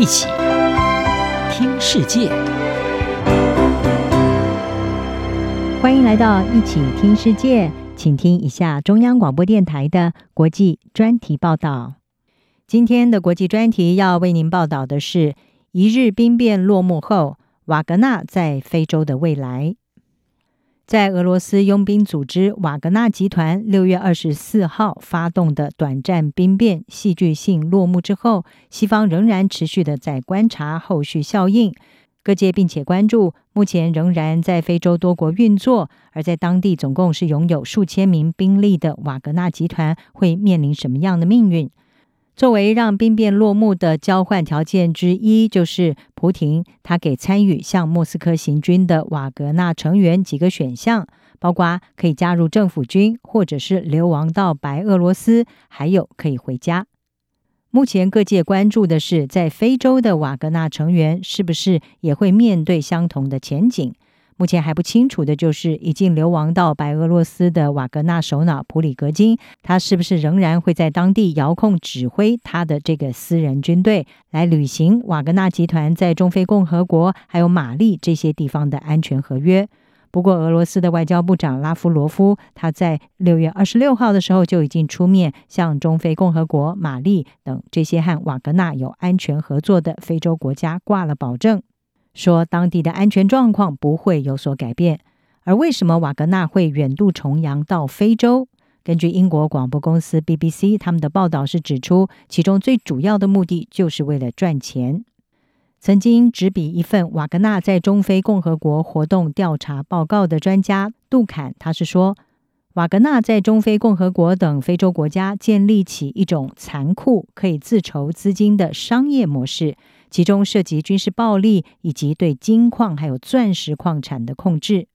一起听世界，欢迎来到一起听世界，请听一下中央广播电台的国际专题报道。今天的国际专题要为您报道的是：一日兵变落幕后，瓦格纳在非洲的未来。在俄罗斯佣兵组织瓦格纳集团六月二十四号发动的短暂兵变戏剧性落幕之后，西方仍然持续的在观察后续效应。各界并且关注，目前仍然在非洲多国运作，而在当地总共是拥有数千名兵力的瓦格纳集团会面临什么样的命运？作为让兵变落幕的交换条件之一，就是蒲亭他给参与向莫斯科行军的瓦格纳成员几个选项，包括可以加入政府军，或者是流亡到白俄罗斯，还有可以回家。目前各界关注的是，在非洲的瓦格纳成员是不是也会面对相同的前景？目前还不清楚的就是，已经流亡到白俄罗斯的瓦格纳首脑普里格金，他是不是仍然会在当地遥控指挥他的这个私人军队，来履行瓦格纳集团在中非共和国还有马利这些地方的安全合约？不过，俄罗斯的外交部长拉夫罗夫他在六月二十六号的时候就已经出面向中非共和国、马利等这些和瓦格纳有安全合作的非洲国家挂了保证。说当地的安全状况不会有所改变，而为什么瓦格纳会远渡重洋到非洲？根据英国广播公司 BBC 他们的报道是指出，其中最主要的目的就是为了赚钱。曾经执笔一份瓦格纳在中非共和国活动调查报告的专家杜坎，他是说，瓦格纳在中非共和国等非洲国家建立起一种残酷、可以自筹资金的商业模式。其中涉及军事暴力以及对金矿还有钻石矿产的控制。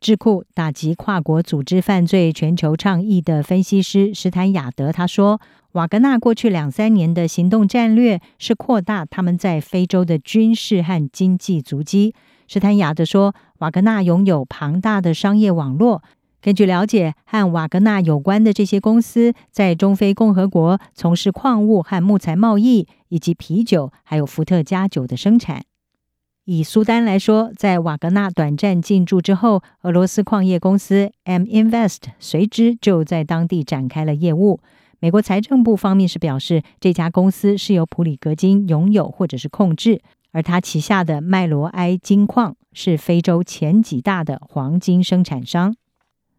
智库打击跨国组织犯罪全球倡议的分析师史坦雅德他说：“瓦格纳过去两三年的行动战略是扩大他们在非洲的军事和经济足迹。”史坦雅德说：“瓦格纳拥有庞大的商业网络。”根据了解，和瓦格纳有关的这些公司在中非共和国从事矿物和木材贸易，以及啤酒，还有伏特加酒的生产。以苏丹来说，在瓦格纳短暂进驻之后，俄罗斯矿业公司 M Invest 随之就在当地展开了业务。美国财政部方面是表示，这家公司是由普里格金拥有或者是控制，而他旗下的麦罗埃金矿是非洲前几大的黄金生产商。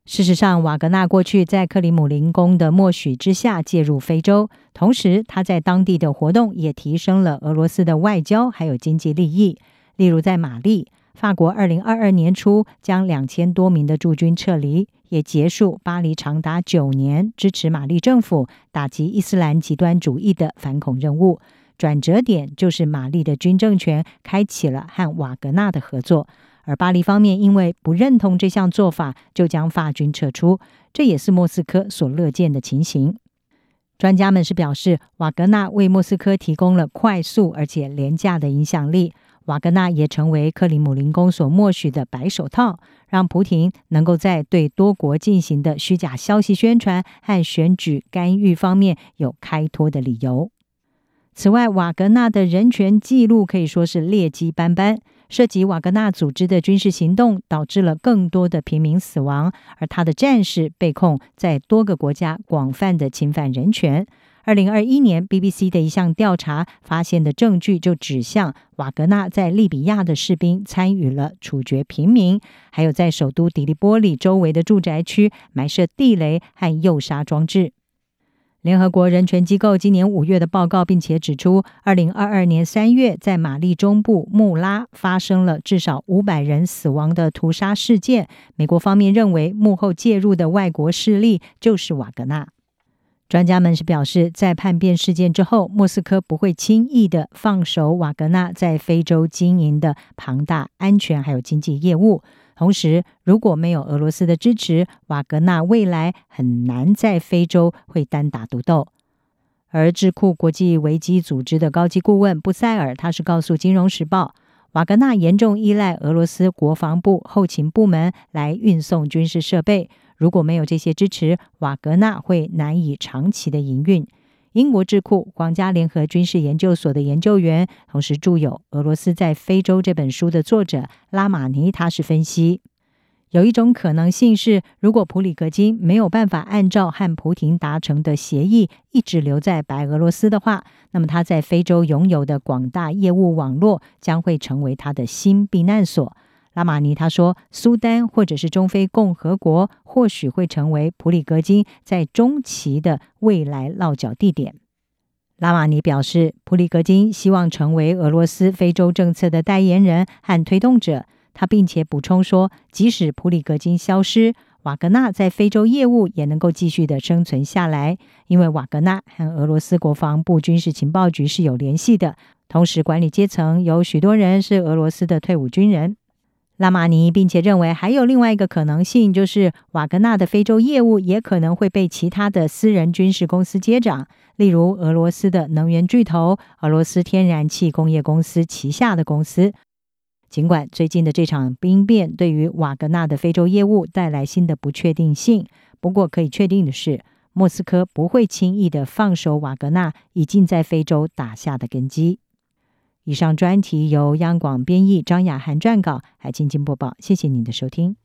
事实上，瓦格纳过去在克里姆林宫的默许之下介入非洲，同时他在当地的活动也提升了俄罗斯的外交还有经济利益。例如，在马利，法国二零二二年初将两千多名的驻军撤离，也结束巴黎长达九年支持马利政府打击伊斯兰极端主义的反恐任务。转折点就是马利的军政权开启了和瓦格纳的合作。而巴黎方面因为不认同这项做法，就将法军撤出，这也是莫斯科所乐见的情形。专家们是表示，瓦格纳为莫斯科提供了快速而且廉价的影响力，瓦格纳也成为克里姆林宫所默许的白手套，让普廷能够在对多国进行的虚假消息宣传和选举干预方面有开脱的理由。此外，瓦格纳的人权记录可以说是劣迹斑斑。涉及瓦格纳组织的军事行动，导致了更多的平民死亡，而他的战士被控在多个国家广泛的侵犯人权。二零二一年，BBC 的一项调查发现的证据就指向瓦格纳在利比亚的士兵参与了处决平民，还有在首都迪利波里周围的住宅区埋设地雷和诱杀装置。联合国人权机构今年五月的报告，并且指出，二零二二年三月在马利中部穆拉发生了至少五百人死亡的屠杀事件。美国方面认为，幕后介入的外国势力就是瓦格纳。专家们是表示，在叛变事件之后，莫斯科不会轻易的放手瓦格纳在非洲经营的庞大安全还有经济业务。同时，如果没有俄罗斯的支持，瓦格纳未来很难在非洲会单打独斗。而智库国际危机组织的高级顾问布塞尔，他是告诉《金融时报》，瓦格纳严重依赖俄罗斯国防部后勤部门来运送军事设备。如果没有这些支持，瓦格纳会难以长期的营运。英国智库皇家联合军事研究所的研究员，同时著有《俄罗斯在非洲》这本书的作者拉马尼，他是分析，有一种可能性是，如果普里格金没有办法按照和普廷达成的协议一直留在白俄罗斯的话，那么他在非洲拥有的广大业务网络将会成为他的新避难所。拉马尼他说，苏丹或者是中非共和国或许会成为普里格金在中期的未来落脚地点。拉马尼表示，普里格金希望成为俄罗斯非洲政策的代言人和推动者。他并且补充说，即使普里格金消失，瓦格纳在非洲业务也能够继续的生存下来，因为瓦格纳和俄罗斯国防部军事情报局是有联系的，同时管理阶层有许多人是俄罗斯的退伍军人。拉马尼并且认为，还有另外一个可能性，就是瓦格纳的非洲业务也可能会被其他的私人军事公司接掌，例如俄罗斯的能源巨头俄罗斯天然气工业公司旗下的公司。尽管最近的这场兵变对于瓦格纳的非洲业务带来新的不确定性，不过可以确定的是，莫斯科不会轻易的放手瓦格纳已经在非洲打下的根基。以上专题由央广编译，张雅涵撰稿，海清清播报。谢谢您的收听。